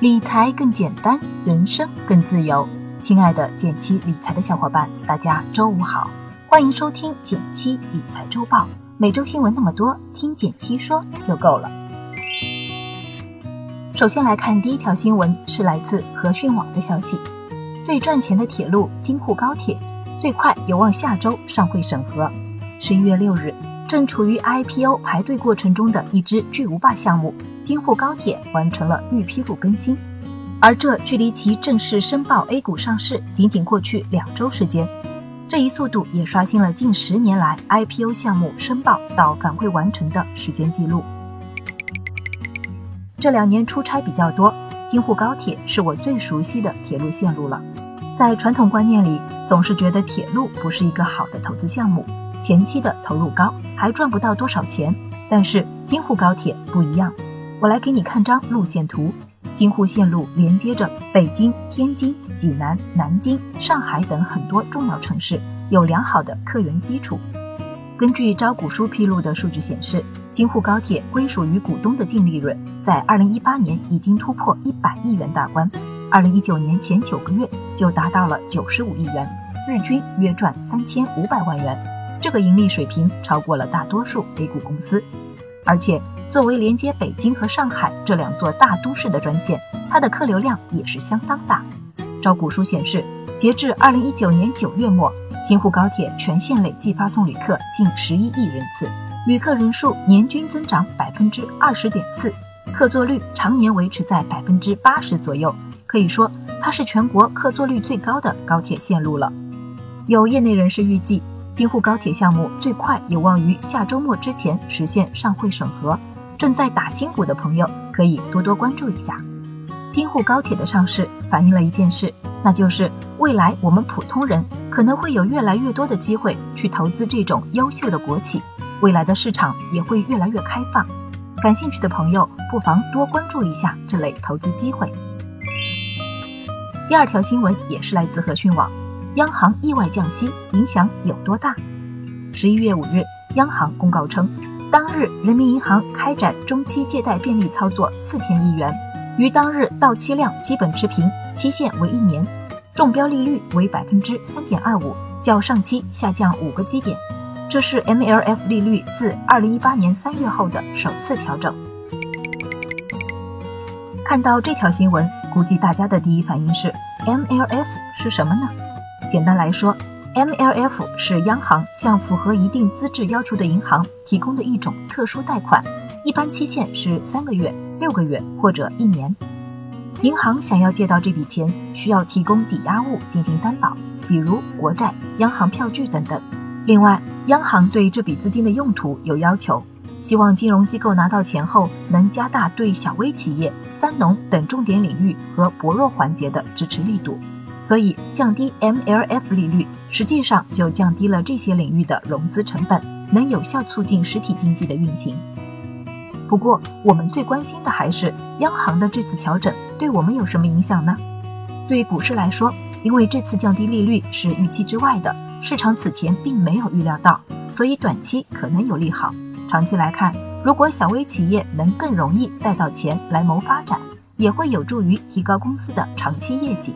理财更简单，人生更自由。亲爱的减七理财的小伙伴，大家周五好，欢迎收听减七理财周报。每周新闻那么多，听减七说就够了。首先来看第一条新闻，是来自和讯网的消息：最赚钱的铁路京沪高铁，最快有望下周上会审核。十一月六日。正处于 IPO 排队过程中的一支巨无霸项目——京沪高铁完成了预披露更新，而这距离其正式申报 A 股上市仅仅过去两周时间。这一速度也刷新了近十年来 IPO 项目申报到反馈完成的时间记录。这两年出差比较多，京沪高铁是我最熟悉的铁路线路了。在传统观念里，总是觉得铁路不是一个好的投资项目。前期的投入高，还赚不到多少钱。但是京沪高铁不一样，我来给你看张路线图。京沪线路连接着北京、天津、济南、南京、上海等很多重要城市，有良好的客源基础。根据招股书披露的数据显示，京沪高铁归属于股东的净利润在2018年已经突破100亿元大关，2019年前九个月就达到了95亿元，日均约赚3500万元。这个盈利水平超过了大多数 A 股公司，而且作为连接北京和上海这两座大都市的专线，它的客流量也是相当大。招股书显示，截至二零一九年九月末，京沪高铁全线累计发送旅客近十一亿人次，旅客人数年均增长百分之二十点四，客座率常年维持在百分之八十左右，可以说它是全国客座率最高的高铁线路了。有业内人士预计。京沪高铁项目最快有望于下周末之前实现上会审核，正在打新股的朋友可以多多关注一下。京沪高铁的上市反映了一件事，那就是未来我们普通人可能会有越来越多的机会去投资这种优秀的国企，未来的市场也会越来越开放。感兴趣的朋友不妨多关注一下这类投资机会。第二条新闻也是来自和讯网。央行意外降息影响有多大？十一月五日，央行公告称，当日人民银行开展中期借贷便利操作四千亿元，与当日到期量基本持平，期限为一年，中标利率为百分之三点二五，较上期下降五个基点。这是 MLF 利率自二零一八年三月后的首次调整。看到这条新闻，估计大家的第一反应是 MLF 是什么呢？简单来说，MLF 是央行向符合一定资质要求的银行提供的一种特殊贷款，一般期限是三个月、六个月或者一年。银行想要借到这笔钱，需要提供抵押物进行担保，比如国债、央行票据等等。另外，央行对这笔资金的用途有要求，希望金融机构拿到钱后能加大对小微企业、三农等重点领域和薄弱环节的支持力度。所以，降低 MLF 利率，实际上就降低了这些领域的融资成本，能有效促进实体经济的运行。不过，我们最关心的还是央行的这次调整对我们有什么影响呢？对股市来说，因为这次降低利率是预期之外的，市场此前并没有预料到，所以短期可能有利好。长期来看，如果小微企业能更容易贷到钱来谋发展，也会有助于提高公司的长期业绩。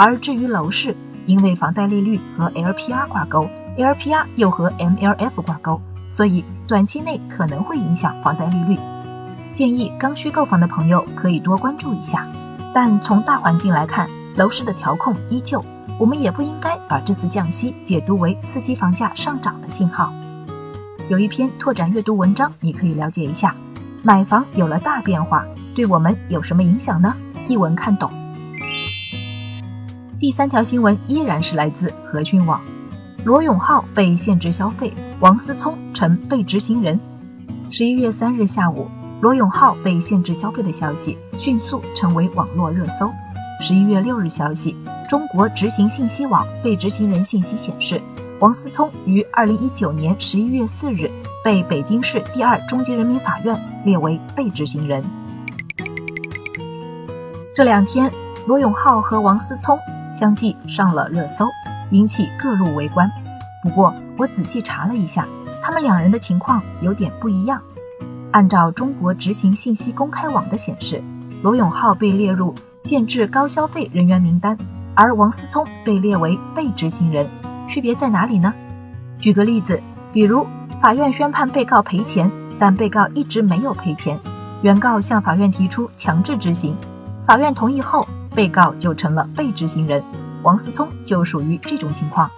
而至于楼市，因为房贷利率和 LPR 挂钩，LPR 又和 MLF 挂钩，所以短期内可能会影响房贷利率。建议刚需购房的朋友可以多关注一下。但从大环境来看，楼市的调控依旧，我们也不应该把这次降息解读为刺激房价上涨的信号。有一篇拓展阅读文章，你可以了解一下，买房有了大变化，对我们有什么影响呢？一文看懂。第三条新闻依然是来自和讯网，罗永浩被限制消费，王思聪成被执行人。十一月三日下午，罗永浩被限制消费的消息迅速成为网络热搜。十一月六日消息，中国执行信息网被执行人信息显示，王思聪于二零一九年十一月四日被北京市第二中级人民法院列为被执行人。这两天，罗永浩和王思聪。相继上了热搜，引起各路围观。不过我仔细查了一下，他们两人的情况有点不一样。按照中国执行信息公开网的显示，罗永浩被列入限制高消费人员名单，而王思聪被列为被执行人，区别在哪里呢？举个例子，比如法院宣判被告赔钱，但被告一直没有赔钱，原告向法院提出强制执行，法院同意后，被告就成了被执行人，王思聪就属于这种情况。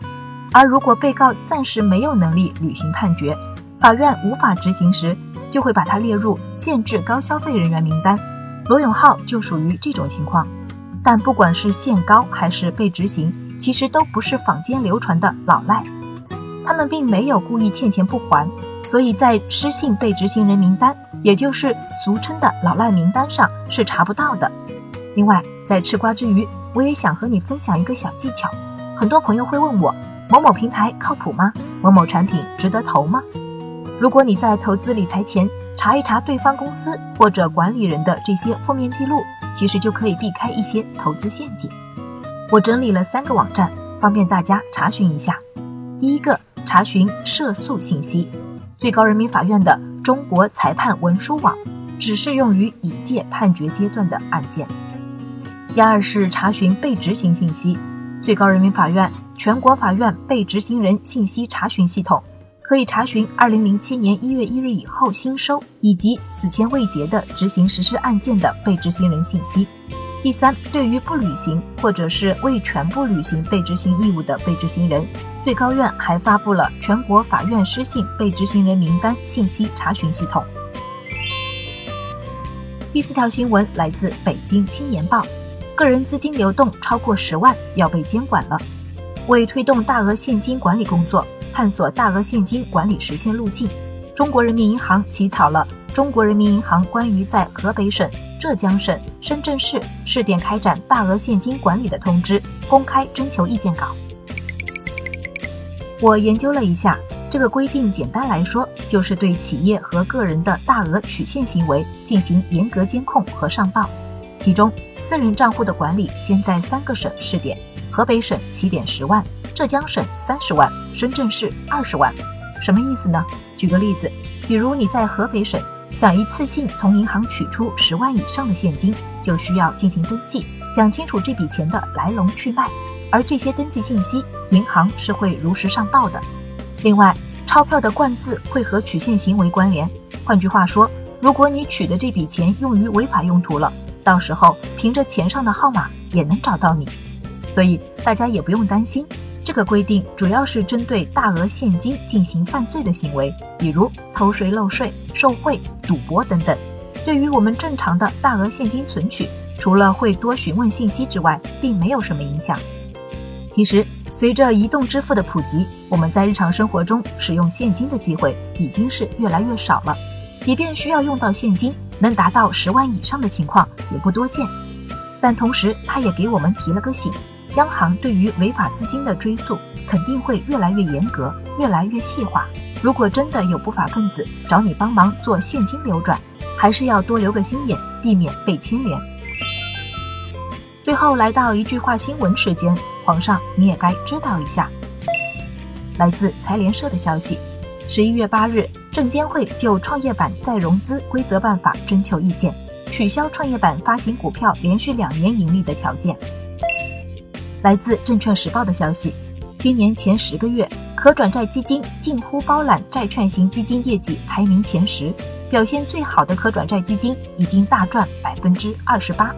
而如果被告暂时没有能力履行判决，法院无法执行时，就会把他列入限制高消费人员名单。罗永浩就属于这种情况。但不管是限高还是被执行，其实都不是坊间流传的老赖，他们并没有故意欠钱不还，所以在失信被执行人名单，也就是俗称的老赖名单上是查不到的。另外，在吃瓜之余，我也想和你分享一个小技巧。很多朋友会问我。某某平台靠谱吗？某某产品值得投吗？如果你在投资理财前查一查对方公司或者管理人的这些负面记录，其实就可以避开一些投资陷阱。我整理了三个网站，方便大家查询一下。第一个，查询涉诉信息，最高人民法院的中国裁判文书网，只适用于已届判决阶段的案件。第二是查询被执行信息，最高人民法院。全国法院被执行人信息查询系统可以查询二零零七年一月一日以后新收以及此前未结的执行实施案件的被执行人信息。第三，对于不履行或者是未全部履行被执行义务的被执行人，最高院还发布了全国法院失信被执行人名单信息查询系统。第四条新闻来自北京青年报，个人资金流动超过十万要被监管了。为推动大额现金管理工作，探索大额现金管理实现路径，中国人民银行起草了《中国人民银行关于在河北省、浙江省、深圳市试点开展大额现金管理的通知》公开征求意见稿。我研究了一下，这个规定简单来说，就是对企业和个人的大额取现行为进行严格监控和上报。其中，私人账户的管理先在三个省试点。河北省起点十万，浙江省三十万，深圳市二十万，什么意思呢？举个例子，比如你在河北省想一次性从银行取出十万以上的现金，就需要进行登记，讲清楚这笔钱的来龙去脉，而这些登记信息，银行是会如实上报的。另外，钞票的冠字会和取现行为关联，换句话说，如果你取的这笔钱用于违法用途了，到时候凭着钱上的号码也能找到你。所以大家也不用担心，这个规定主要是针对大额现金进行犯罪的行为，比如偷税漏税、受贿、赌博等等。对于我们正常的大额现金存取，除了会多询问信息之外，并没有什么影响。其实，随着移动支付的普及，我们在日常生活中使用现金的机会已经是越来越少了。即便需要用到现金，能达到十万以上的情况也不多见。但同时，他也给我们提了个醒。央行对于违法资金的追溯肯定会越来越严格，越来越细化。如果真的有不法分子找你帮忙做现金流转，还是要多留个心眼，避免被牵连。最后来到一句话新闻时间，皇上你也该知道一下。来自财联社的消息，十一月八日，证监会就创业板再融资规则办法征求意见，取消创业板发行股票连续两年盈利的条件。来自证券时报的消息，今年前十个月，可转债基金近乎包揽债券型基金业绩排名前十，表现最好的可转债基金已经大赚百分之二十八。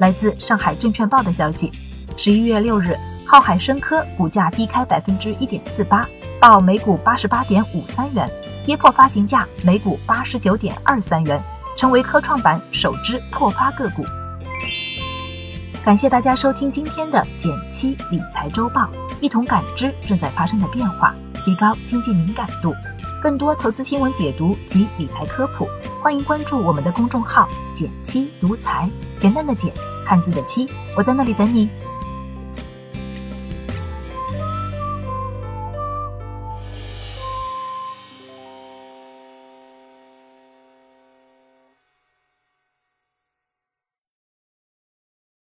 来自上海证券报的消息，十一月六日，浩海生科股价低开百分之一点四八，报每股八十八点五三元，跌破发行价每股八十九点二三元，成为科创板首只破发个股。感谢大家收听今天的减七理财周报，一同感知正在发生的变化，提高经济敏感度。更多投资新闻解读及理财科普，欢迎关注我们的公众号“减七独财”，简单的减，汉字的七，我在那里等你。